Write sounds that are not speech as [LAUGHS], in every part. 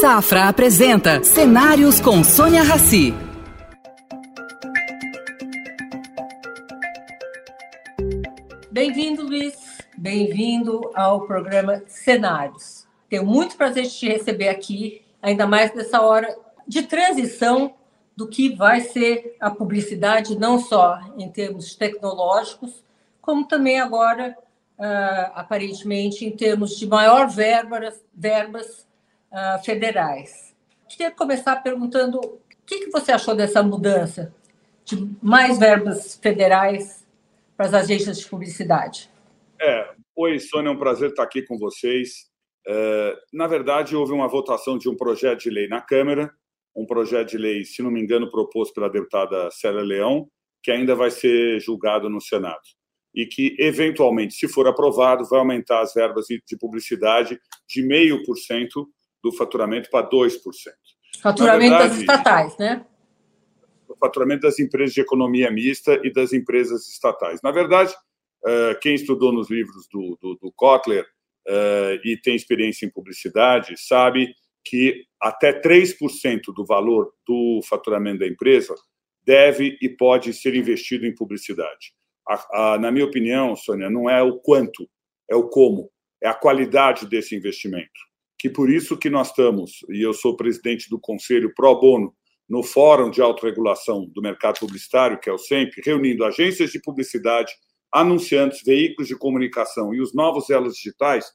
Safra apresenta Cenários com Sônia Rassi. Bem-vindo, Luiz. Bem-vindo ao programa Cenários. Tenho muito prazer de te receber aqui, ainda mais nessa hora de transição do que vai ser a publicidade, não só em termos tecnológicos, como também agora, uh, aparentemente, em termos de maior verbas, verbas uh, federais. Queria começar perguntando o que, que você achou dessa mudança de mais verbas federais para as agências de publicidade. É, oi, Sônia, é um prazer estar aqui com vocês. É, na verdade, houve uma votação de um projeto de lei na Câmara, um projeto de lei, se não me engano, proposto pela deputada Célia Leão, que ainda vai ser julgado no Senado. E que, eventualmente, se for aprovado, vai aumentar as verbas de publicidade de 0,5% do faturamento para 2%. Faturamento verdade, das estatais, né? O faturamento das empresas de economia mista e das empresas estatais. Na verdade, eh, quem estudou nos livros do, do, do Kotler eh, e tem experiência em publicidade sabe que até 3% do valor do faturamento da empresa deve e pode ser investido em publicidade. A, a, na minha opinião, Sônia, não é o quanto, é o como, é a qualidade desse investimento que por isso que nós estamos, e eu sou presidente do Conselho Pro Bono, no Fórum de Autorregulação do Mercado Publicitário, que é o SEMP, reunindo agências de publicidade, anunciantes, veículos de comunicação e os novos elos digitais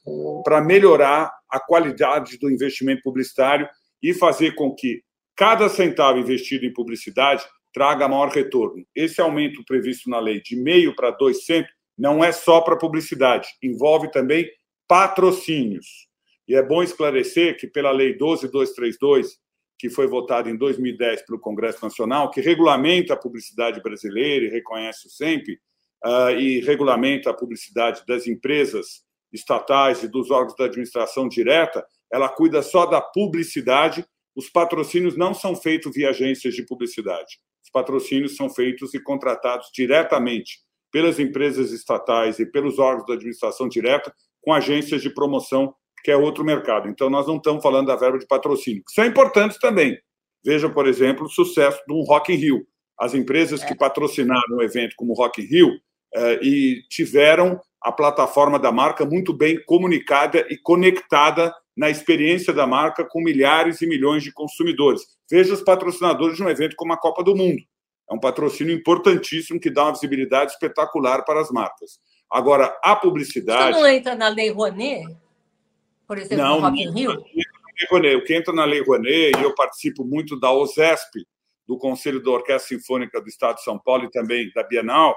para melhorar a qualidade do investimento publicitário e fazer com que cada centavo investido em publicidade traga maior retorno. Esse aumento previsto na lei de meio para dois centos não é só para publicidade, envolve também patrocínios. E é bom esclarecer que, pela Lei 12232, que foi votada em 2010 pelo Congresso Nacional, que regulamenta a publicidade brasileira e reconhece o SEMP, uh, e regulamenta a publicidade das empresas estatais e dos órgãos da administração direta, ela cuida só da publicidade. Os patrocínios não são feitos via agências de publicidade. Os patrocínios são feitos e contratados diretamente pelas empresas estatais e pelos órgãos da administração direta com agências de promoção que é outro mercado. Então, nós não estamos falando da verba de patrocínio, que são importantes também. Veja, por exemplo, o sucesso do Rock in Rio. As empresas que patrocinaram um evento como o Rock in Rio eh, e tiveram a plataforma da marca muito bem comunicada e conectada na experiência da marca com milhares e milhões de consumidores. Veja os patrocinadores de um evento como a Copa do Mundo. É um patrocínio importantíssimo que dá uma visibilidade espetacular para as marcas. Agora, a publicidade. Isso não entra na Lei Rouanet? Por exemplo, não, no Rock in Rio? O que entra na Lei Rouanet, e eu participo muito da OSESP, do Conselho da Orquestra Sinfônica do Estado de São Paulo e também da Bienal,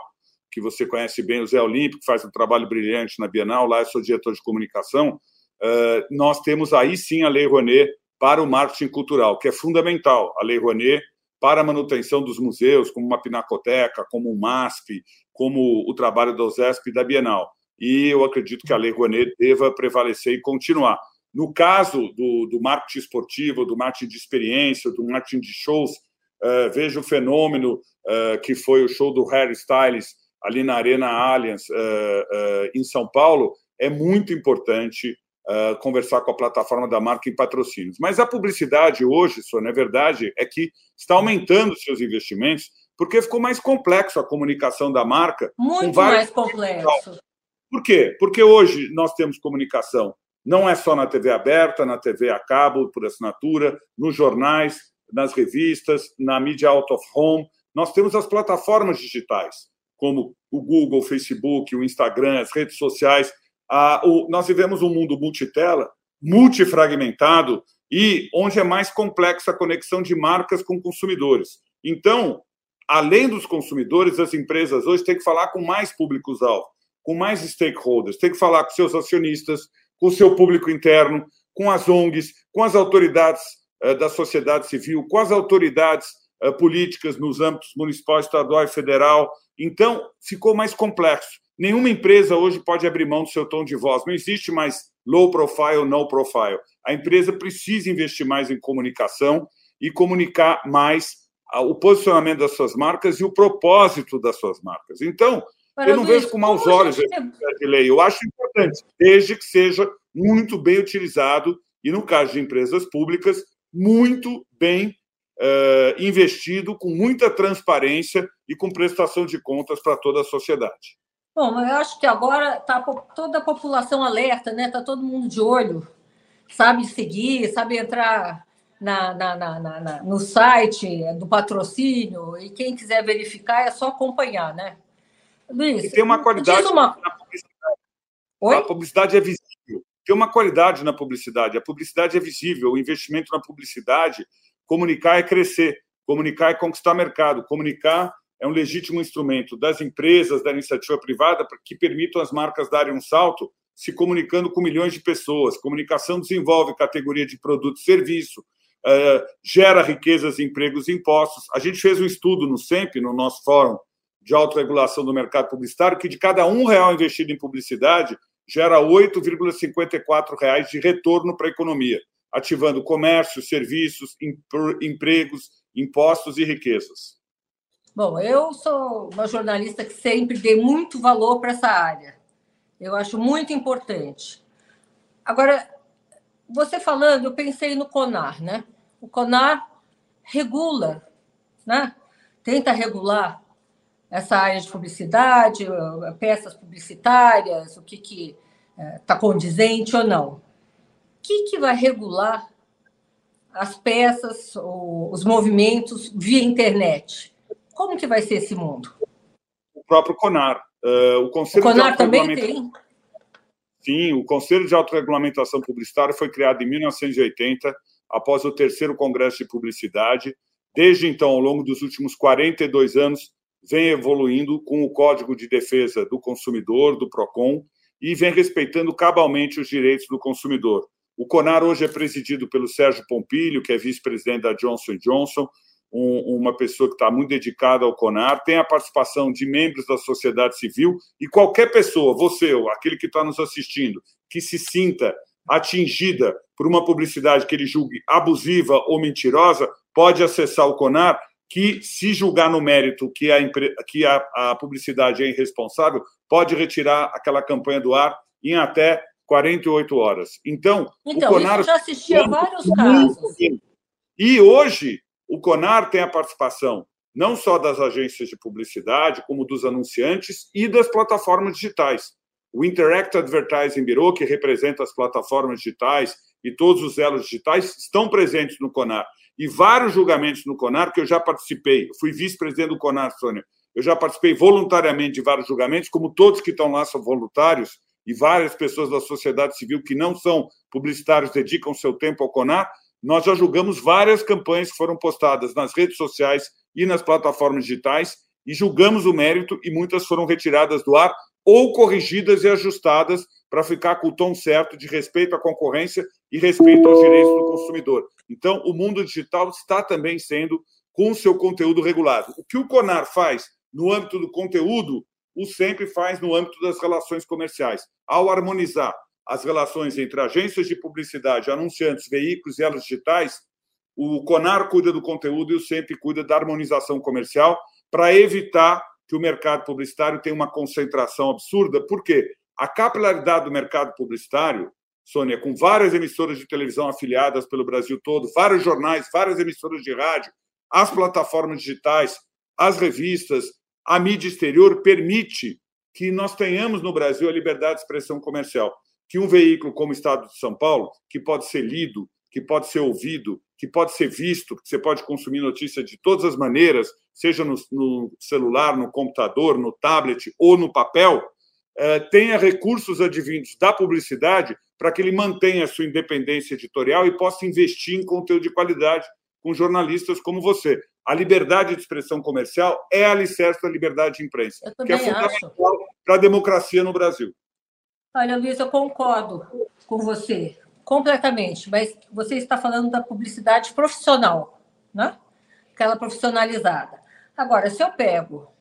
que você conhece bem, o Zé Olímpico, faz um trabalho brilhante na Bienal, lá eu sou diretor de comunicação. Uh, nós temos aí sim a Lei Rouanet para o marketing cultural, que é fundamental. A Lei Rouanet para a manutenção dos museus, como uma pinacoteca, como o MASP, como o trabalho da OSESP e da Bienal e eu acredito que a Lei Rouanet deva prevalecer e continuar. No caso do, do marketing esportivo, do marketing de experiência, do marketing de shows, uh, veja o fenômeno uh, que foi o show do Harry Styles ali na Arena Allianz, uh, em São Paulo, é muito importante conversar com a plataforma da marca em patrocínios. Mas a publicidade hoje, Sônia, a verdade é que está aumentando seus investimentos porque ficou mais complexo a comunicação da marca. Muito mais complexo. Por quê? Porque hoje nós temos comunicação não é só na TV aberta, na TV a cabo, por assinatura, nos jornais, nas revistas, na mídia out of home. Nós temos as plataformas digitais, como o Google, o Facebook, o Instagram, as redes sociais. Ah, o, nós vivemos um mundo multitela, multifragmentado e onde é mais complexa a conexão de marcas com consumidores. Então, além dos consumidores, as empresas hoje têm que falar com mais públicos-alvo com mais stakeholders, tem que falar com seus acionistas, com seu público interno, com as ONGs, com as autoridades uh, da sociedade civil, com as autoridades uh, políticas nos âmbitos municipal, estadual e federal. Então, ficou mais complexo. Nenhuma empresa hoje pode abrir mão do seu tom de voz. Não existe mais low profile, no profile. A empresa precisa investir mais em comunicação e comunicar mais uh, o posicionamento das suas marcas e o propósito das suas marcas. Então, eu não vejo com maus olhos esse de lei. Eu acho importante, desde que seja muito bem utilizado e, no caso de empresas públicas, muito bem uh, investido, com muita transparência e com prestação de contas para toda a sociedade. Bom, eu acho que agora está toda a população alerta, né? Está todo mundo de olho, sabe seguir, sabe entrar na, na, na, na, no site do patrocínio e quem quiser verificar é só acompanhar, né? Luiz, e tem uma qualidade uma... na publicidade. Oi? A publicidade é visível. Tem uma qualidade na publicidade. A publicidade é visível. O investimento na publicidade, comunicar é crescer. Comunicar é conquistar mercado. Comunicar é um legítimo instrumento das empresas, da iniciativa privada, que permitam as marcas darem um salto se comunicando com milhões de pessoas. Comunicação desenvolve categoria de produto e serviço, uh, gera riquezas, empregos e impostos. A gente fez um estudo no SEMP, no nosso fórum de autorregulação do mercado publicitário, que de cada um real investido em publicidade, gera R$ 8,54 de retorno para a economia, ativando comércio, serviços, empregos, impostos e riquezas. Bom, eu sou uma jornalista que sempre dei muito valor para essa área. Eu acho muito importante. Agora, você falando, eu pensei no CONAR, né? O CONAR regula, né? Tenta regular essa área de publicidade, peças publicitárias, o que que está é, condizente ou não. O que, que vai regular as peças, os movimentos via internet? Como que vai ser esse mundo? O próprio CONAR. Uh, o Conselho o CONAR também tem? Sim, o Conselho de Autorregulamentação Publicitária foi criado em 1980, após o terceiro Congresso de Publicidade. Desde então, ao longo dos últimos 42 anos, vem evoluindo com o Código de Defesa do Consumidor, do PROCON, e vem respeitando cabalmente os direitos do consumidor. O CONAR hoje é presidido pelo Sérgio Pompilho, que é vice-presidente da Johnson Johnson, um, uma pessoa que está muito dedicada ao CONAR, tem a participação de membros da sociedade civil e qualquer pessoa, você, aquele que está nos assistindo, que se sinta atingida por uma publicidade que ele julgue abusiva ou mentirosa, pode acessar o CONAR que, se julgar no mérito que a, que a, a publicidade é irresponsável, pode retirar aquela campanha do ar em até 48 horas. Então, então o Conar... já assistia a vários casos. E hoje, o CONAR tem a participação não só das agências de publicidade, como dos anunciantes e das plataformas digitais. O Interact Advertising Bureau, que representa as plataformas digitais e todos os elos digitais, estão presentes no CONAR e vários julgamentos no CONAR que eu já participei. fui vice-presidente do CONAR, Sônia. Eu já participei voluntariamente de vários julgamentos, como todos que estão lá são voluntários, e várias pessoas da sociedade civil que não são publicitários dedicam seu tempo ao CONAR. Nós já julgamos várias campanhas que foram postadas nas redes sociais e nas plataformas digitais e julgamos o mérito e muitas foram retiradas do ar ou corrigidas e ajustadas para ficar com o tom certo de respeito à concorrência e respeito aos direitos do consumidor. Então, o mundo digital está também sendo com o seu conteúdo regulado. O que o CONAR faz no âmbito do conteúdo, o sempre faz no âmbito das relações comerciais. Ao harmonizar as relações entre agências de publicidade, anunciantes, veículos e elos digitais, o CONAR cuida do conteúdo e o sempre cuida da harmonização comercial para evitar que o mercado publicitário tenha uma concentração absurda. Por quê? A capilaridade do mercado publicitário Sônia, com várias emissoras de televisão afiliadas pelo Brasil todo, vários jornais, várias emissoras de rádio, as plataformas digitais, as revistas, a mídia exterior permite que nós tenhamos no Brasil a liberdade de expressão comercial. Que um veículo como o Estado de São Paulo, que pode ser lido, que pode ser ouvido, que pode ser visto, que você pode consumir notícia de todas as maneiras, seja no, no celular, no computador, no tablet ou no papel, eh, tenha recursos advindos da publicidade para que ele mantenha a sua independência editorial e possa investir em conteúdo de qualidade com jornalistas como você. A liberdade de expressão comercial é alicerce da liberdade de imprensa, que é fundamental para a democracia no Brasil. Olha, Luiz, eu concordo com você completamente, mas você está falando da publicidade profissional, né? Aquela profissionalizada. Agora, se eu pego,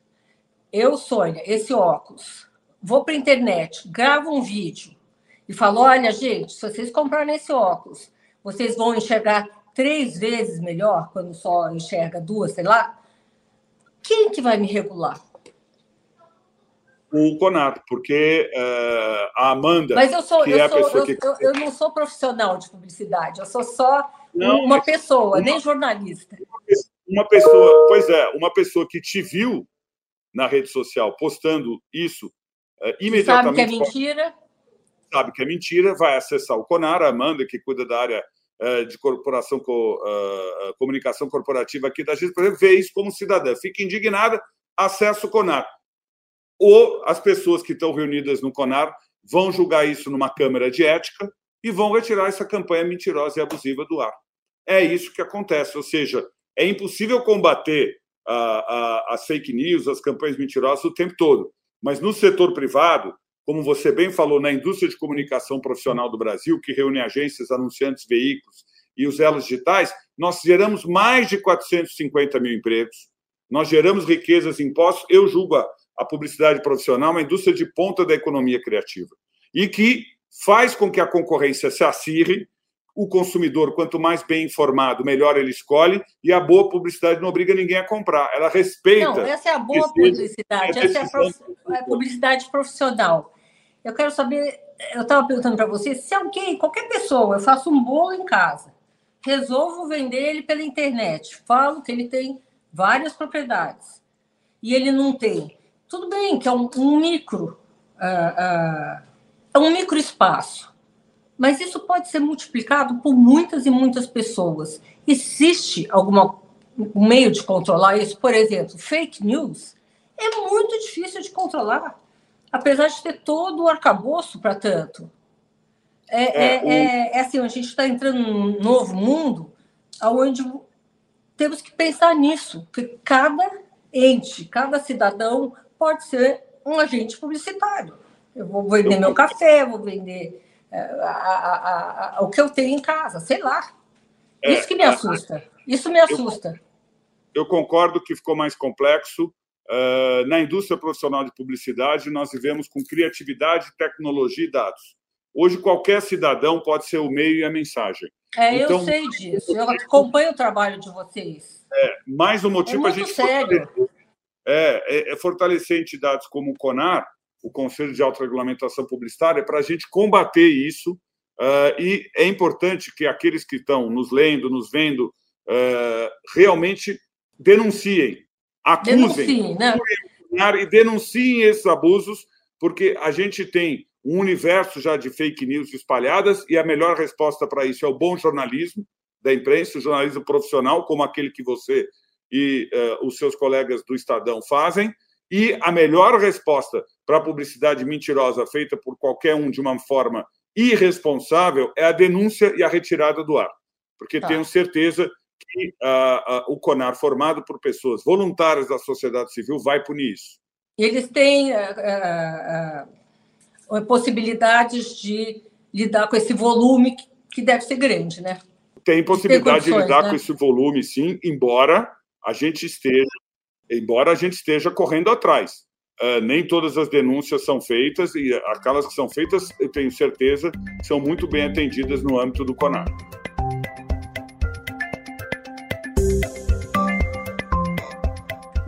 eu, Sônia, esse óculos, vou para a internet, gravo um vídeo, e falou: olha, gente, se vocês comprarem esse óculos, vocês vão enxergar três vezes melhor quando só enxerga duas, sei lá. Quem que vai me regular? o Conar, porque uh, a Amanda. Mas eu sou, eu, é sou eu, que... eu, eu, não sou profissional de publicidade, eu sou só não, uma pessoa, uma, nem jornalista. Uma pessoa, pois é, uma pessoa que te viu na rede social postando isso uh, imediatamente. Sabe que é mentira? Sabe que é mentira, vai acessar o Conar, a Amanda, que cuida da área uh, de corporação, comunicação corporativa aqui da gente, por exemplo, vê isso como cidadã, fica indignada, acessa o Conar ou as pessoas que estão reunidas no CONAR vão julgar isso numa Câmara de Ética e vão retirar essa campanha mentirosa e abusiva do ar. É isso que acontece, ou seja, é impossível combater a, a, as fake news, as campanhas mentirosas o tempo todo. Mas no setor privado, como você bem falou, na indústria de comunicação profissional do Brasil, que reúne agências, anunciantes, veículos e os elos digitais, nós geramos mais de 450 mil empregos, nós geramos riquezas, impostos. Eu julgo a, a publicidade profissional uma indústria de ponta da economia criativa e que faz com que a concorrência se acirre. O consumidor, quanto mais bem informado, melhor ele escolhe, e a boa publicidade não obriga ninguém a comprar. Ela respeita. Não, essa é a boa publicidade, essa é a, prof... a publicidade profissional. Eu quero saber, eu estava perguntando para você, se alguém, qualquer pessoa, eu faço um bolo em casa, resolvo vender ele pela internet, falo que ele tem várias propriedades, e ele não tem tudo bem que é um, um micro, uh, uh, é um micro espaço, mas isso pode ser multiplicado por muitas e muitas pessoas. Existe algum um meio de controlar isso? Por exemplo, fake news é muito difícil de controlar, apesar de ter todo o arcabouço para tanto. É, é, é, é, é assim, a gente está entrando num novo mundo onde temos que pensar nisso, que cada ente, cada cidadão pode ser um agente publicitário. Eu vou vender eu... meu café, vou vender a, a, o que eu tenho em casa, sei lá. É, Isso que me assusta. Isso me assusta. Eu, eu concordo que ficou mais complexo. Uh, na indústria profissional de publicidade, nós vivemos com criatividade, tecnologia e dados. Hoje, qualquer cidadão pode ser o meio e a mensagem. É, então, eu sei disso. Eu acompanho o trabalho de vocês. É, mais um motivo é para a gente sério é, é, é fortalecer entidades como o CONAR, o Conselho de Autorregulamentação Publicitária, para a gente combater isso. Uh, e é importante que aqueles que estão nos lendo, nos vendo, uh, realmente denunciem, acusem né? e denunciem esses abusos, porque a gente tem um universo já de fake news espalhadas e a melhor resposta para isso é o bom jornalismo da imprensa, o jornalismo profissional, como aquele que você e uh, os seus colegas do Estadão fazem. E a melhor resposta para a publicidade mentirosa feita por qualquer um de uma forma irresponsável é a denúncia e a retirada do ar. Porque tá. tenho certeza que uh, uh, o CONAR, formado por pessoas voluntárias da sociedade civil, vai punir isso. Eles têm possibilidades de lidar com esse volume que deve ser grande, né? Tem possibilidade de lidar né? com esse volume, sim, embora a gente esteja, embora a gente esteja correndo atrás. Uh, nem todas as denúncias são feitas e aquelas que são feitas, eu tenho certeza, são muito bem atendidas no âmbito do CONAR.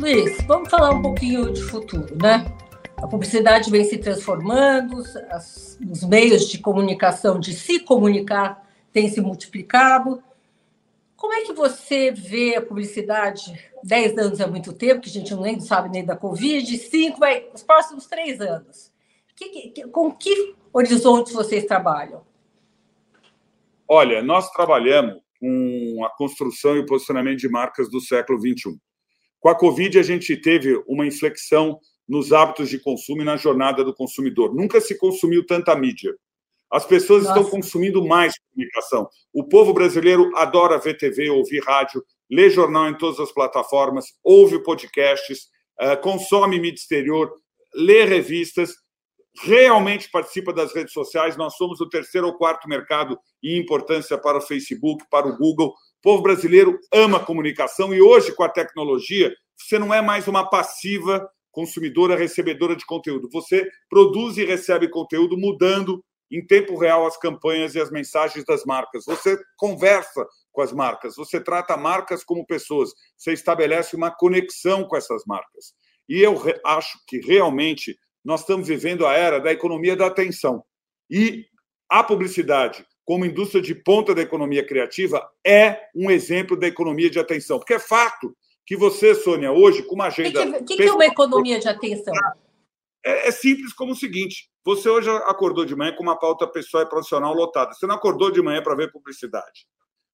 Luiz, vamos falar um pouquinho de futuro, né? A publicidade vem se transformando, os meios de comunicação, de se comunicar, têm se multiplicado. Como é que você vê a publicidade? Dez anos é muito tempo, que a gente nem sabe nem da Covid, cinco vai os próximos três anos. Que, que, com que horizontes vocês trabalham? Olha, nós trabalhamos com a construção e o posicionamento de marcas do século XXI. Com a Covid, a gente teve uma inflexão nos hábitos de consumo e na jornada do consumidor. Nunca se consumiu tanta mídia. As pessoas Nossa. estão consumindo mais comunicação. O povo brasileiro adora ver TV, ouvir rádio, lê jornal em todas as plataformas, ouve podcasts, eh, consome mídia exterior, lê revistas, realmente participa das redes sociais. Nós somos o terceiro ou quarto mercado em importância para o Facebook, para o Google. O povo brasileiro ama comunicação e hoje, com a tecnologia, você não é mais uma passiva consumidora, recebedora de conteúdo. Você produz e recebe conteúdo mudando em tempo real as campanhas e as mensagens das marcas. Você conversa com as marcas, você trata marcas como pessoas, você estabelece uma conexão com essas marcas. E eu acho que realmente nós estamos vivendo a era da economia da atenção. E a publicidade, como indústria de ponta da economia criativa, é um exemplo da economia de atenção. Porque é fato que você, Sônia, hoje, com uma agenda. O que, que, que, é uma economia de atenção? É, é, simples como o seguinte: você hoje acordou de manhã com uma pauta pessoal e profissional lotada. Você não acordou de manhã para ver publicidade.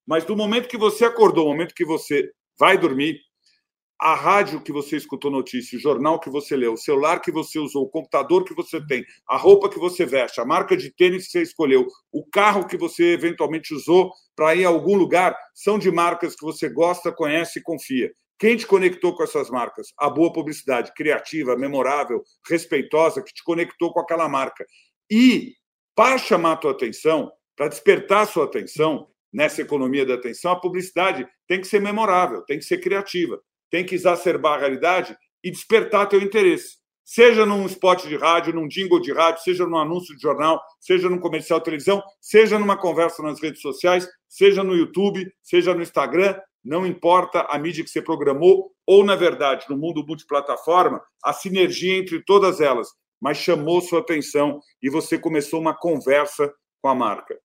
Mas do momento que você acordou, do momento que você vai dormir, a rádio que você escutou notícia, o jornal que você leu, o celular que você usou, o computador que você tem, a roupa que você veste, a marca de tênis que você escolheu, o carro que você eventualmente usou para ir a algum lugar, são de marcas que você gosta, conhece e confia. Quem te conectou com essas marcas? A boa publicidade, criativa, memorável, respeitosa, que te conectou com aquela marca. E, para chamar tua atenção, para despertar sua atenção nessa economia da atenção, a publicidade tem que ser memorável, tem que ser criativa tem que exacerbar a realidade e despertar teu interesse. Seja num spot de rádio, num jingle de rádio, seja num anúncio de jornal, seja num comercial de televisão, seja numa conversa nas redes sociais, seja no YouTube, seja no Instagram, não importa a mídia que você programou, ou, na verdade, no mundo multiplataforma, a sinergia entre todas elas, mas chamou sua atenção e você começou uma conversa com a marca.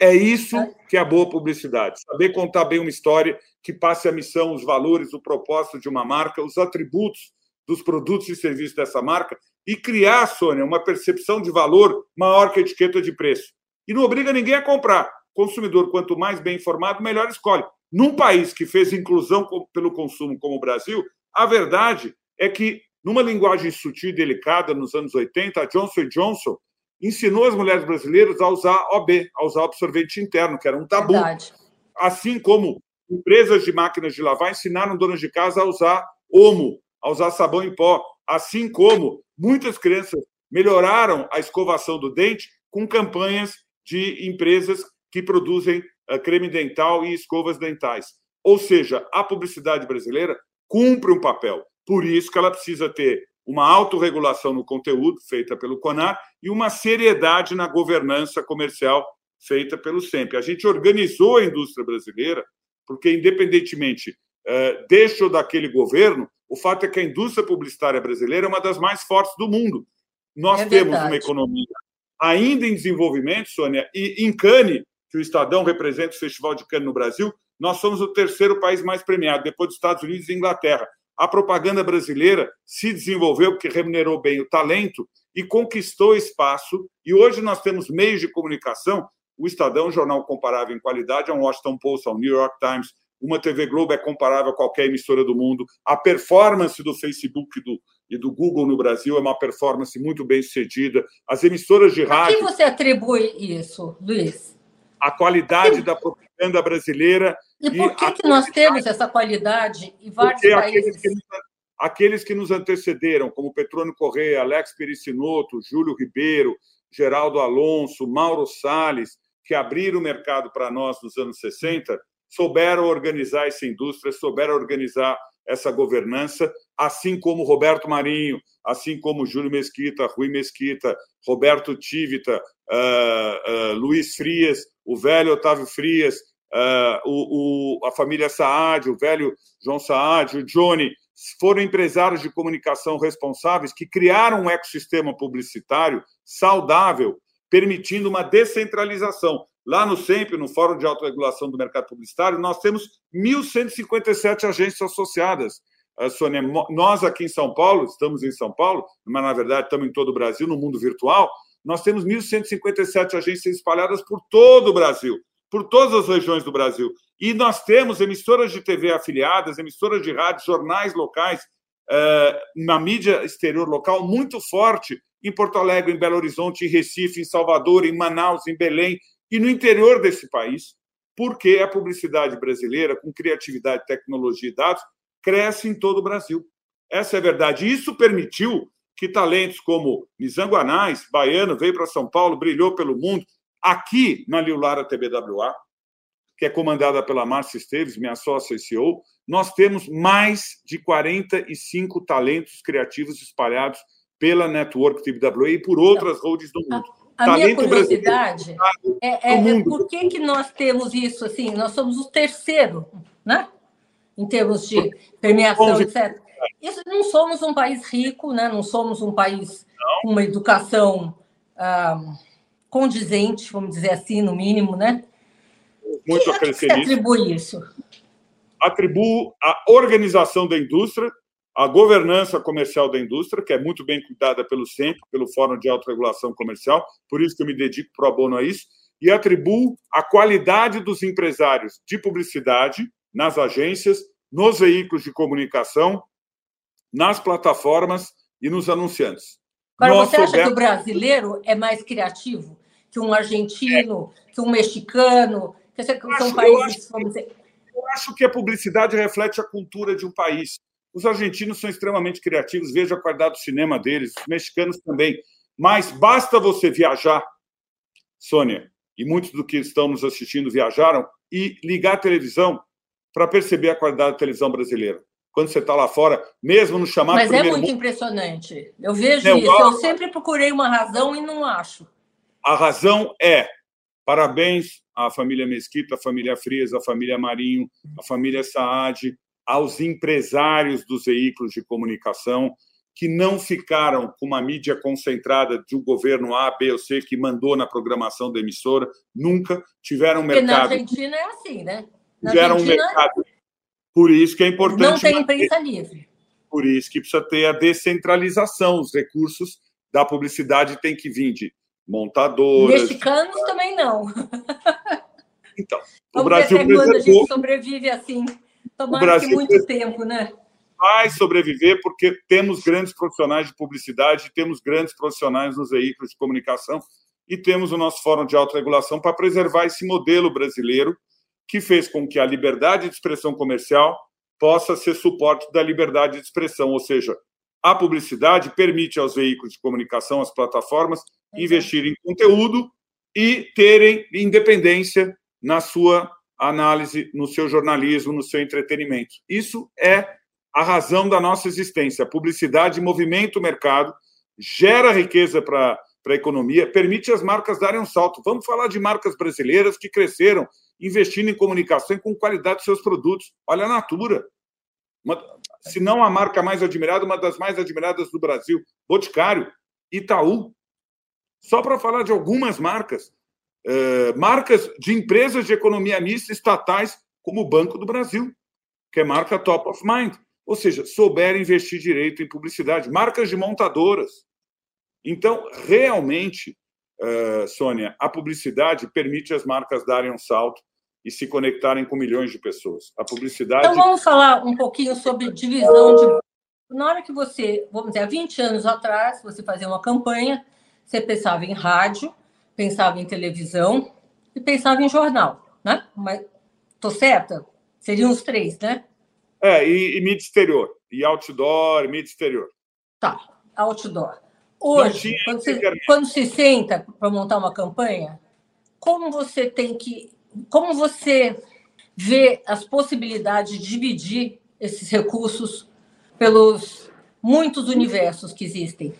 É isso que é a boa publicidade. Saber contar bem uma história que passe a missão, os valores, o propósito de uma marca, os atributos dos produtos e serviços dessa marca e criar, Sônia, uma percepção de valor maior que a etiqueta de preço. E não obriga ninguém a comprar. Consumidor, quanto mais bem informado, melhor escolhe. Num país que fez inclusão pelo consumo como o Brasil, a verdade é que, numa linguagem sutil e delicada, nos anos 80, a Johnson Johnson ensinou as mulheres brasileiras a usar OB, a usar absorvente interno, que era um tabu. Verdade. Assim como empresas de máquinas de lavar ensinaram donas de casa a usar Omo, a usar sabão em pó. Assim como muitas crianças melhoraram a escovação do dente com campanhas de empresas que produzem creme dental e escovas dentais. Ou seja, a publicidade brasileira cumpre um papel. Por isso que ela precisa ter uma autorregulação no conteúdo, feita pelo CONAR, e uma seriedade na governança comercial, feita pelo SEMP. A gente organizou a indústria brasileira, porque, independentemente uh, deste ou daquele governo, o fato é que a indústria publicitária brasileira é uma das mais fortes do mundo. Nós é temos uma economia ainda em desenvolvimento, Sônia, e em Cannes, que o Estadão representa o Festival de Cannes no Brasil, nós somos o terceiro país mais premiado, depois dos Estados Unidos e Inglaterra a propaganda brasileira se desenvolveu porque remunerou bem o talento e conquistou espaço. E hoje nós temos meios de comunicação. O Estadão, um jornal comparável em qualidade, é um Washington Post, ao New York Times. Uma TV Globo é comparável a qualquer emissora do mundo. A performance do Facebook e do, e do Google no Brasil é uma performance muito bem sucedida. As emissoras de rádio. A que você atribui isso, Luiz? A qualidade da propaganda brasileira e por que, que nós temos essa qualidade em vários países? Aqueles que, nos, aqueles que nos antecederam, como Petrônio Correia, Alex Pericinoto, Júlio Ribeiro, Geraldo Alonso, Mauro Salles, que abriram o mercado para nós nos anos 60, souberam organizar essa indústria, souberam organizar essa governança, assim como Roberto Marinho, assim como Júlio Mesquita, Rui Mesquita, Roberto Tivita, uh, uh, Luiz Frias, o velho Otávio Frias, uh, o, o, a família Saad, o velho João Saad, o Johnny, foram empresários de comunicação responsáveis que criaram um ecossistema publicitário saudável, permitindo uma descentralização. Lá no SEMP, no Fórum de Autorregulação do Mercado Publicitário, nós temos 1.157 agências associadas. Uh, Sônia, nós aqui em São Paulo, estamos em São Paulo, mas na verdade estamos em todo o Brasil, no mundo virtual, nós temos 1.157 agências espalhadas por todo o Brasil por todas as regiões do Brasil. E nós temos emissoras de TV afiliadas, emissoras de rádio, jornais locais, eh, na mídia exterior local, muito forte em Porto Alegre, em Belo Horizonte, em Recife, em Salvador, em Manaus, em Belém e no interior desse país, porque a publicidade brasileira, com criatividade, tecnologia e dados, cresce em todo o Brasil. Essa é a verdade. Isso permitiu que talentos como Nizanguanais, baiano, veio para São Paulo, brilhou pelo mundo, Aqui na Liulara TBWA, que é comandada pela Márcia Esteves, minha sócia e CEO, nós temos mais de 45 talentos criativos espalhados pela Network TBWA e por outras então, roads do mundo. A, a minha curiosidade é, é, é, por que, que nós temos isso assim? Nós somos o terceiro, né? Em termos de premiação, etc. isso, não somos um país rico, né? não somos um país não. com uma educação ah, condizente, vamos dizer assim, no mínimo, né? Muito que, a crescer atribui isso? Atribuo a organização da indústria, a governança comercial da indústria, que é muito bem cuidada pelo SEMP, pelo Fórum de Autorregulação Comercial, por isso que eu me dedico pro bono a isso, e atribuo a qualidade dos empresários de publicidade nas agências, nos veículos de comunicação, nas plataformas e nos anunciantes. Agora, Nós você acha que o brasileiro é mais criativo que um argentino, é. que um mexicano, que são acho, países, eu acho, eu acho que a publicidade reflete a cultura de um país. Os argentinos são extremamente criativos, veja a qualidade do cinema deles, os mexicanos também. Mas basta você viajar, Sônia, e muitos do que estão nos assistindo viajaram, e ligar a televisão para perceber a qualidade da televisão brasileira. Quando você está lá fora, mesmo no chamado. Mas é muito mundo... impressionante. Eu vejo isso. Eu sempre procurei uma razão e não acho. A razão é parabéns à família Mesquita, à família Frias, à família Marinho, à família Saad, aos empresários dos veículos de comunicação que não ficaram com uma mídia concentrada de um governo A, B ou C que mandou na programação da emissora, nunca tiveram mercado. Porque na Argentina é assim, né? Na tiveram Argentina, um mercado. Por isso que é importante. Não tem imprensa livre. Por isso que precisa ter a descentralização. Os recursos da publicidade têm que vir de montadoras. Mexicanos também não. Então, Vamos o Brasil ver até quando a gente sobrevive assim. Tomara que muito preservou. tempo, né? vai sobreviver porque temos grandes profissionais de publicidade, temos grandes profissionais nos veículos de comunicação e temos o nosso Fórum de Autorregulação para preservar esse modelo brasileiro que fez com que a liberdade de expressão comercial possa ser suporte da liberdade de expressão, ou seja, a publicidade permite aos veículos de comunicação, às plataformas, investirem em conteúdo e terem independência na sua análise, no seu jornalismo, no seu entretenimento. Isso é a razão da nossa existência. A publicidade movimenta o mercado, gera riqueza para a economia, permite as marcas darem um salto. Vamos falar de marcas brasileiras que cresceram investindo em comunicação e com qualidade dos seus produtos. Olha a Natura. Uma, se não a marca mais admirada, uma das mais admiradas do Brasil. Boticário, Itaú. Só para falar de algumas marcas. Uh, marcas de empresas de economia mista estatais, como o Banco do Brasil, que é marca top of mind. Ou seja, souber investir direito em publicidade, marcas de montadoras. Então, realmente, uh, Sônia, a publicidade permite as marcas darem um salto e se conectarem com milhões de pessoas. A publicidade. Então, vamos falar um pouquinho sobre divisão de. Na hora que você, vamos dizer, há 20 anos atrás, você fazia uma campanha, você pensava em rádio, pensava em televisão e pensava em jornal, né? Mas tô certa? Seriam os três, né? É, e, e mídia exterior. E outdoor, mídia exterior. Tá, outdoor. Hoje, quando você, quando se senta para montar uma campanha, como você tem que. Como você vê as possibilidades de dividir esses recursos pelos muitos universos que existem?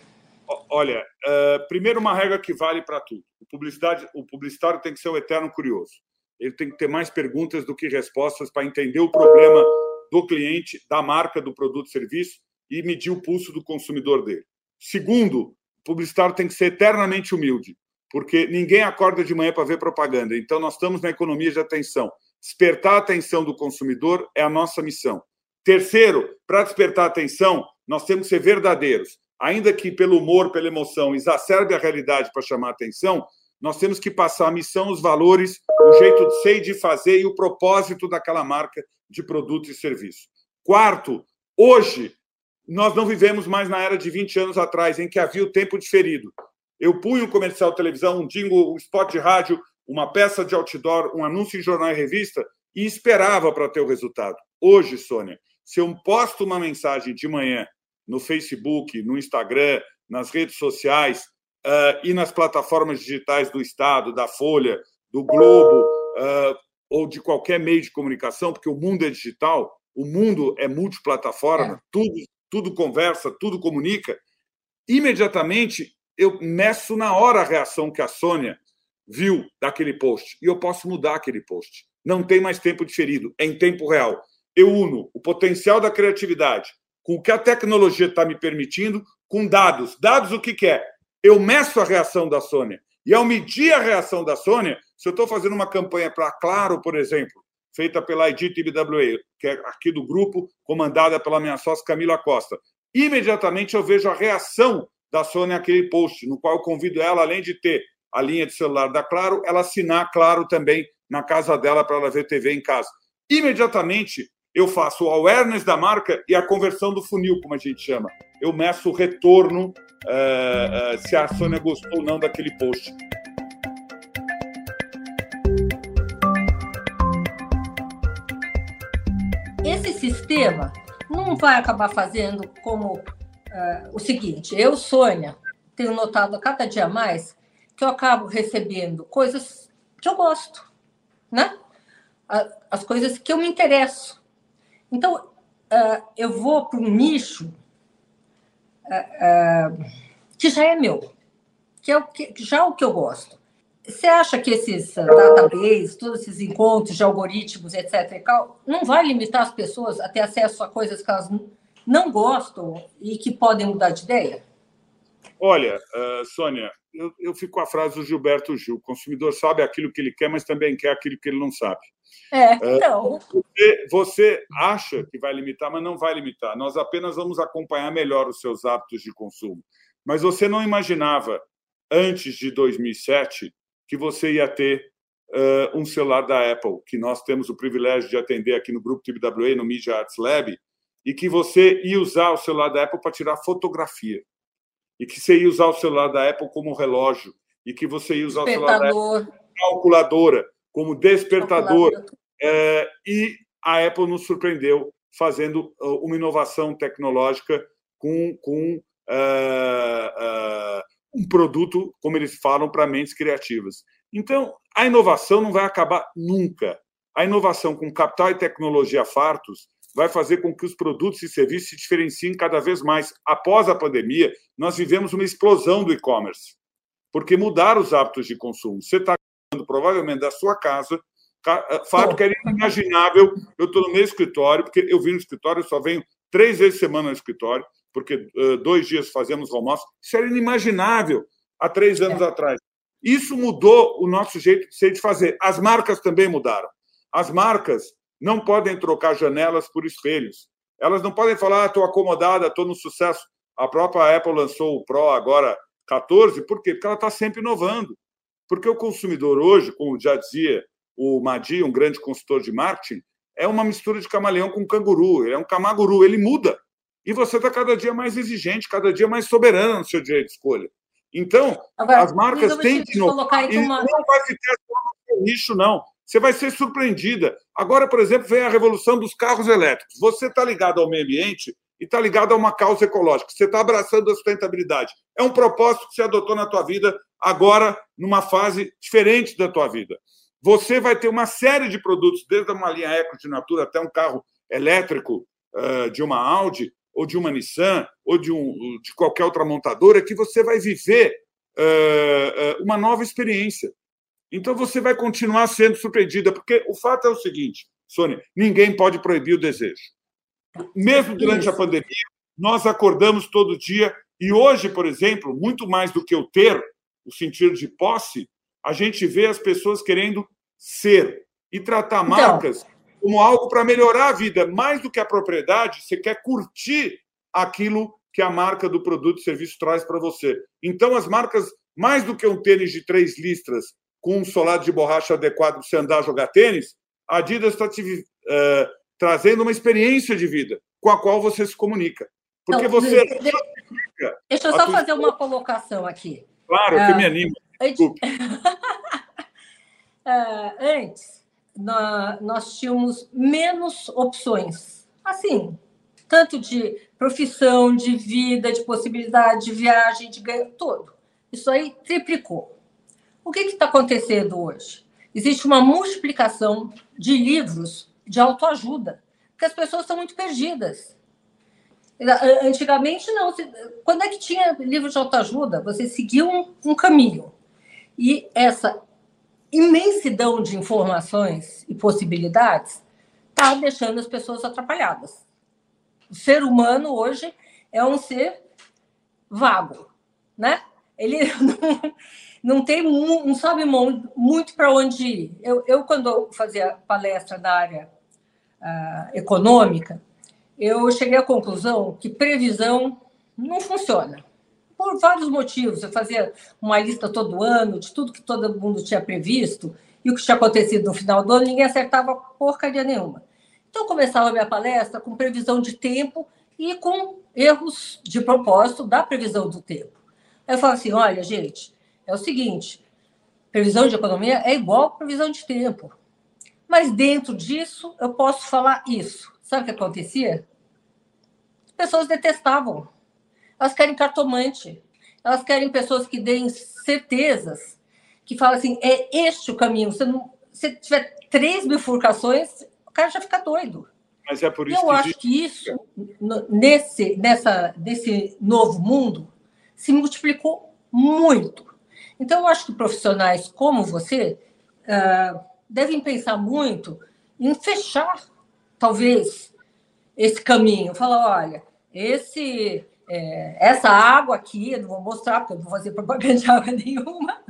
Olha, uh, primeiro uma regra que vale para tudo. O, publicidade, o publicitário tem que ser o eterno curioso. Ele tem que ter mais perguntas do que respostas para entender o problema do cliente, da marca do produto serviço e medir o pulso do consumidor dele. Segundo, o publicitário tem que ser eternamente humilde, porque ninguém acorda de manhã para ver propaganda. Então, nós estamos na economia de atenção. Despertar a atenção do consumidor é a nossa missão. Terceiro, para despertar a atenção, nós temos que ser verdadeiros. Ainda que pelo humor, pela emoção, exacerbe a realidade para chamar a atenção, nós temos que passar a missão, os valores, o jeito de ser e de fazer e o propósito daquela marca de produto e serviço. Quarto, hoje nós não vivemos mais na era de 20 anos atrás, em que havia o tempo diferido. Eu punho um comercial de televisão, um jingle, um spot de rádio, uma peça de outdoor, um anúncio em jornal e revista e esperava para ter o resultado. Hoje, Sônia, se eu posto uma mensagem de manhã no Facebook, no Instagram, nas redes sociais, uh, e nas plataformas digitais do Estado, da Folha, do Globo, uh, ou de qualquer meio de comunicação, porque o mundo é digital, o mundo é multiplataforma, é. Tudo, tudo conversa, tudo comunica. Imediatamente eu meço na hora a reação que a Sônia viu daquele post e eu posso mudar aquele post. Não tem mais tempo diferido, é em tempo real. Eu uno o potencial da criatividade com o que a tecnologia está me permitindo, com dados. Dados o que, que é? Eu meço a reação da Sônia. E ao medir a reação da Sônia, se eu estou fazendo uma campanha para Claro, por exemplo, feita pela ID TBWA, que é aqui do grupo, comandada pela minha sócia Camila Costa, imediatamente eu vejo a reação da Sônia àquele post, no qual eu convido ela, além de ter a linha de celular da Claro, ela assinar Claro também na casa dela para ela ver TV em casa. Imediatamente eu faço o awareness da marca e a conversão do funil, como a gente chama. Eu meço o retorno uh, uh, se a Sônia gostou ou não daquele post. Esse sistema não vai acabar fazendo como uh, o seguinte: eu, Sônia, tenho notado cada dia mais que eu acabo recebendo coisas que eu gosto, né? As coisas que eu me interesso. Então, uh, eu vou para um nicho uh, que já é meu, que é o que, já o que eu gosto. Você acha que esses databases, todos esses encontros de algoritmos, etc., não vai limitar as pessoas a ter acesso a coisas que elas não gostam e que podem mudar de ideia? Olha, Sônia, eu, eu fico com a frase do Gilberto Gil: o consumidor sabe aquilo que ele quer, mas também quer aquilo que ele não sabe. É, é, então. Você, você acha que vai limitar, mas não vai limitar. Nós apenas vamos acompanhar melhor os seus hábitos de consumo. Mas você não imaginava, antes de 2007, que você ia ter uh, um celular da Apple, que nós temos o privilégio de atender aqui no Grupo TBWA, no Media Arts Lab, e que você ia usar o celular da Apple para tirar fotografia. E que você ia usar o celular da Apple como relógio. E que você ia usar o celular da Apple como calculadora como despertador. É, e a Apple nos surpreendeu fazendo uh, uma inovação tecnológica com, com uh, uh, um produto, como eles falam, para mentes criativas. Então, a inovação não vai acabar nunca. A inovação com capital e tecnologia fartos vai fazer com que os produtos e serviços se diferenciem cada vez mais. Após a pandemia, nós vivemos uma explosão do e-commerce, porque mudaram os hábitos de consumo. Você está provavelmente da sua casa, fato que era inimaginável. Eu estou no meu escritório, porque eu vim no escritório, eu só venho três vezes por semana no escritório, porque uh, dois dias fazemos almoço. Isso era inimaginável há três anos é. atrás. Isso mudou o nosso jeito de ser de fazer. As marcas também mudaram. As marcas não podem trocar janelas por espelhos. Elas não podem falar, estou ah, acomodada, estou no sucesso. A própria Apple lançou o Pro agora 14, por quê? Porque ela está sempre inovando. Porque o consumidor hoje, como já dizia o Madi, um grande consultor de marketing, é uma mistura de camaleão com canguru, ele é um camaguru, ele muda. E você está cada dia mais exigente, cada dia mais soberano no seu direito de escolha. Então, Agora, as marcas têm que inovar. E uma... não vai ficar só no nicho, não. Você vai ser surpreendida. Agora, por exemplo, vem a revolução dos carros elétricos. Você está ligado ao meio ambiente e está ligado a uma causa ecológica. Você está abraçando a sustentabilidade. É um propósito que você adotou na tua vida agora numa fase diferente da tua vida. Você vai ter uma série de produtos, desde uma linha Eco de Natura até um carro elétrico uh, de uma Audi, ou de uma Nissan, ou de, um, de qualquer outra montadora, que você vai viver uh, uh, uma nova experiência. Então você vai continuar sendo surpreendida, porque o fato é o seguinte, Sônia, ninguém pode proibir o desejo. Mesmo durante a pandemia, nós acordamos todo dia e hoje, por exemplo, muito mais do que o ter, o sentido de posse, a gente vê as pessoas querendo ser e tratar então, marcas como algo para melhorar a vida. Mais do que a propriedade, você quer curtir aquilo que a marca do produto e serviço traz para você. Então, as marcas, mais do que um tênis de três listras com um solado de borracha adequado para você andar jogar tênis, a Adidas está te uh, trazendo uma experiência de vida com a qual você se comunica. Porque então, você. Deixa eu só fazer uma colocação aqui. Claro, que uh, me anima. Desculpe. uh, [LAUGHS] antes, nós tínhamos menos opções. Assim, tanto de profissão, de vida, de possibilidade de viagem, de ganho, todo. Isso aí triplicou. O que está acontecendo hoje? Existe uma multiplicação de livros de autoajuda, porque as pessoas estão muito perdidas. Antigamente, não. Quando é que tinha livro de autoajuda? Você seguia um, um caminho. E essa imensidão de informações e possibilidades está deixando as pessoas atrapalhadas. O ser humano hoje é um ser vago, né? Ele [LAUGHS] não, não tem, não sabe muito para onde ir. Eu, eu, quando fazia palestra na área uh, econômica, eu cheguei à conclusão que previsão não funciona. Por vários motivos. Eu fazia uma lista todo ano de tudo que todo mundo tinha previsto e o que tinha acontecido no final do ano, ninguém acertava porcaria nenhuma. Então, eu começava a minha palestra com previsão de tempo e com erros de propósito da previsão do tempo. Aí eu falo assim: olha, gente, é o seguinte: previsão de economia é igual previsão de tempo. Mas dentro disso, eu posso falar isso. Sabe o que acontecia? As pessoas detestavam. Elas querem cartomante. Elas querem pessoas que deem certezas, que falam assim: é este o caminho. Se não, se tiver três bifurcações, o cara já fica doido. Mas é por isso eu que acho que isso, nesse, nessa, nesse novo mundo, se multiplicou muito. Então, eu acho que profissionais como você uh, devem pensar muito em fechar, talvez, esse caminho. Falar, olha, esse, é, essa água aqui, eu não vou mostrar, porque eu não vou fazer propaganda de água [LAUGHS] nenhuma.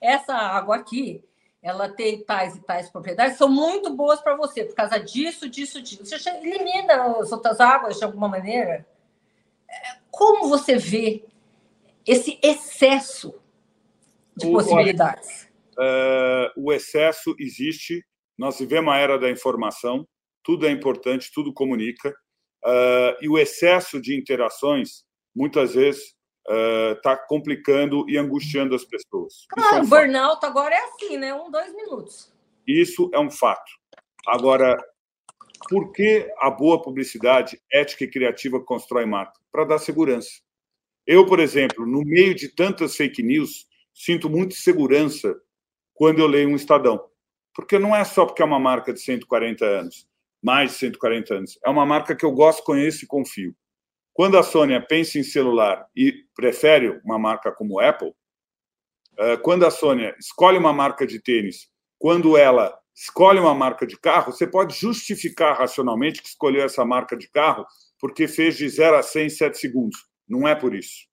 essa água aqui, ela tem tais e tais propriedades, são muito boas para você, por causa disso, disso, disso. Você elimina as outras águas de alguma maneira. É, como você vê esse excesso de possibilidades. Uh, o excesso existe. Nós vivemos a era da informação, tudo é importante, tudo comunica. Uh, e o excesso de interações, muitas vezes, está uh, complicando e angustiando as pessoas. Claro, é um burnout fato. agora é assim, né? Um, dois minutos. Isso é um fato. Agora, por que a boa publicidade, ética e criativa constrói marca? Para dar segurança. Eu, por exemplo, no meio de tantas fake news, sinto muita segurança quando eu leio um Estadão. Porque não é só porque é uma marca de 140 anos, mais de 140 anos. É uma marca que eu gosto, conheço e confio. Quando a Sônia pensa em celular e prefere uma marca como Apple, eh, quando a Sônia escolhe uma marca de tênis, quando ela escolhe uma marca de carro, você pode justificar racionalmente que escolheu essa marca de carro porque fez de 0 a 100 em 7 segundos. Não é por isso.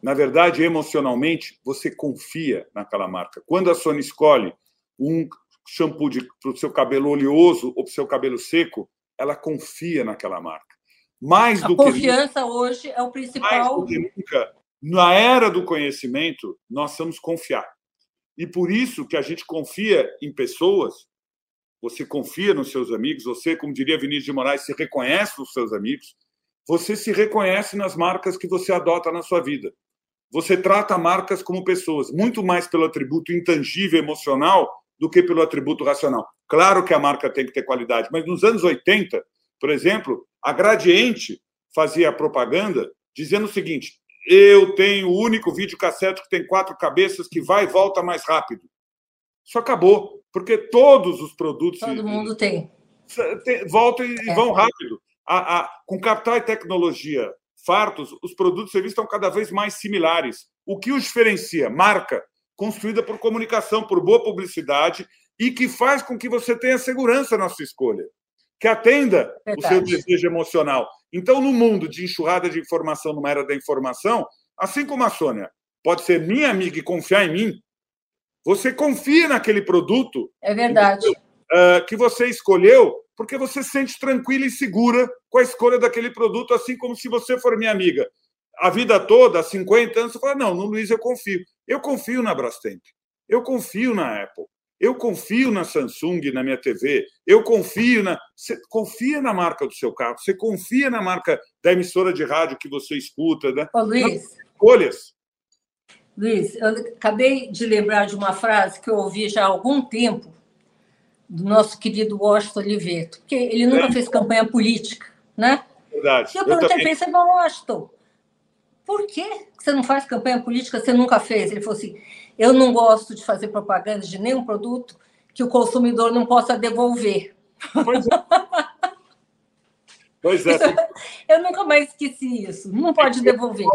Na verdade, emocionalmente, você confia naquela marca. Quando a Sony escolhe um shampoo para o seu cabelo oleoso ou para o seu cabelo seco, ela confia naquela marca. Mais a do confiança que, hoje é o principal. Mais do que nunca, na era do conhecimento, nós vamos confiar. E por isso que a gente confia em pessoas, você confia nos seus amigos, você, como diria Vinícius de Moraes, se reconhece nos seus amigos, você se reconhece nas marcas que você adota na sua vida você trata marcas como pessoas, muito mais pelo atributo intangível emocional do que pelo atributo racional. Claro que a marca tem que ter qualidade, mas nos anos 80, por exemplo, a Gradiente fazia propaganda dizendo o seguinte: eu tenho o único videocassete que tem quatro cabeças que vai e volta mais rápido. Isso acabou, porque todos os produtos. Todo mundo tem. Voltam e é. vão rápido. A, a, com capital e tecnologia fartos, os produtos e serviços estão cada vez mais similares. O que os diferencia? Marca, construída por comunicação, por boa publicidade e que faz com que você tenha segurança na sua escolha, que atenda Verdade. o seu desejo emocional. Então, no mundo de enxurrada de informação, numa era da informação, assim como a Sônia pode ser minha amiga e confiar em mim, você confia naquele produto. É verdade. Uh, que você escolheu porque você se sente tranquila e segura com a escolha daquele produto, assim como se você for minha amiga. A vida toda, há 50 anos, você fala: não, no Luiz eu confio. Eu confio na Brastemp, eu confio na Apple, eu confio na Samsung, na minha TV, eu confio na. Você confia na marca do seu carro, você confia na marca da emissora de rádio que você escuta, né? Ô, Luiz. escolhas. Luiz, eu acabei de lembrar de uma frase que eu ouvi já há algum tempo do nosso querido Washington Oliveto, porque ele nunca é. fez campanha política, né? Verdade. E eu perguntei para ele, você Washington, por que você não faz campanha política, você nunca fez? Ele falou assim, eu não gosto de fazer propaganda de nenhum produto que o consumidor não possa devolver. Pois é. [LAUGHS] pois é. Eu nunca mais esqueci isso, não pode devolver.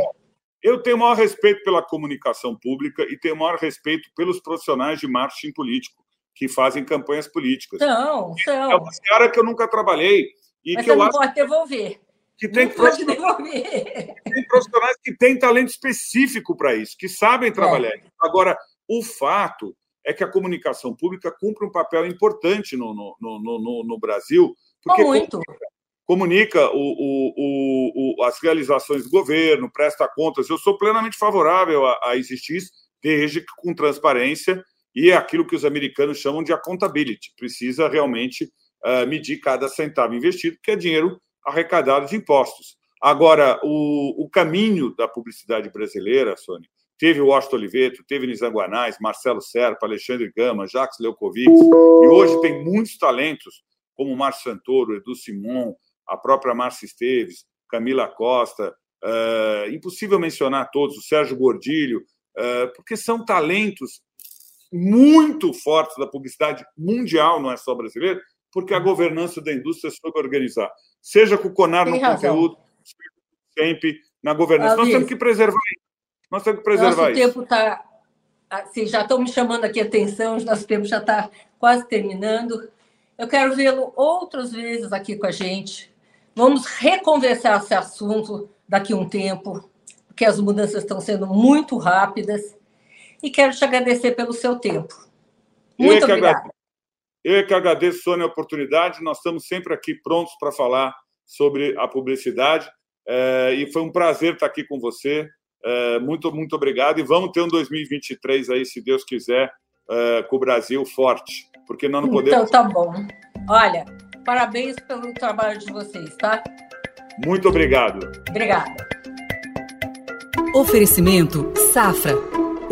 Eu tenho o maior respeito pela comunicação pública e tenho o maior respeito pelos profissionais de marketing político que fazem campanhas políticas. Não, não. É uma seara que eu nunca trabalhei. E Mas que eu não acho pode devolver. Que tem, não pode devolver. tem profissionais que têm talento específico para isso, que sabem trabalhar. É. Agora, o fato é que a comunicação pública cumpre um papel importante no, no, no, no, no Brasil. Porque muito. Comunica, comunica o, o, o, as realizações do governo, presta contas. Eu sou plenamente favorável a, a existir isso, desde que com transparência e é aquilo que os americanos chamam de accountability. Precisa realmente uh, medir cada centavo investido, que é dinheiro arrecadado de impostos. Agora, o, o caminho da publicidade brasileira, Sônia, teve o Washington Oliveto, teve Nizanguanais, Marcelo Serpa, Alexandre Gama, Jacques Leukovic, e hoje tem muitos talentos, como Márcio Santoro, Edu Simon, a própria Márcia Esteves, Camila Costa, uh, impossível mencionar todos, o Sérgio Gordilho, uh, porque são talentos muito fortes da publicidade mundial, não é só brasileira, porque a governança da indústria soube organizar. Seja com o CONAR Tem no razão. conteúdo, sempre na governança. Nós temos que preservar isso. Nós temos que preservar nosso isso. tempo está. Assim, já estão me chamando aqui a atenção, nosso tempo já está quase terminando. Eu quero vê-lo outras vezes aqui com a gente. Vamos reconversar esse assunto daqui a um tempo, porque as mudanças estão sendo muito rápidas. E quero te agradecer pelo seu tempo. Muito obrigada. Eu é que agradeço, Sônia, a oportunidade. Nós estamos sempre aqui prontos para falar sobre a publicidade. É, e foi um prazer estar aqui com você. É, muito, muito obrigado. E vamos ter um 2023 aí, se Deus quiser, é, com o Brasil forte. Porque nós não podemos. Então, tá bom. Olha, Parabéns pelo trabalho de vocês, tá? Muito obrigado. Obrigada. Oferecimento Safra.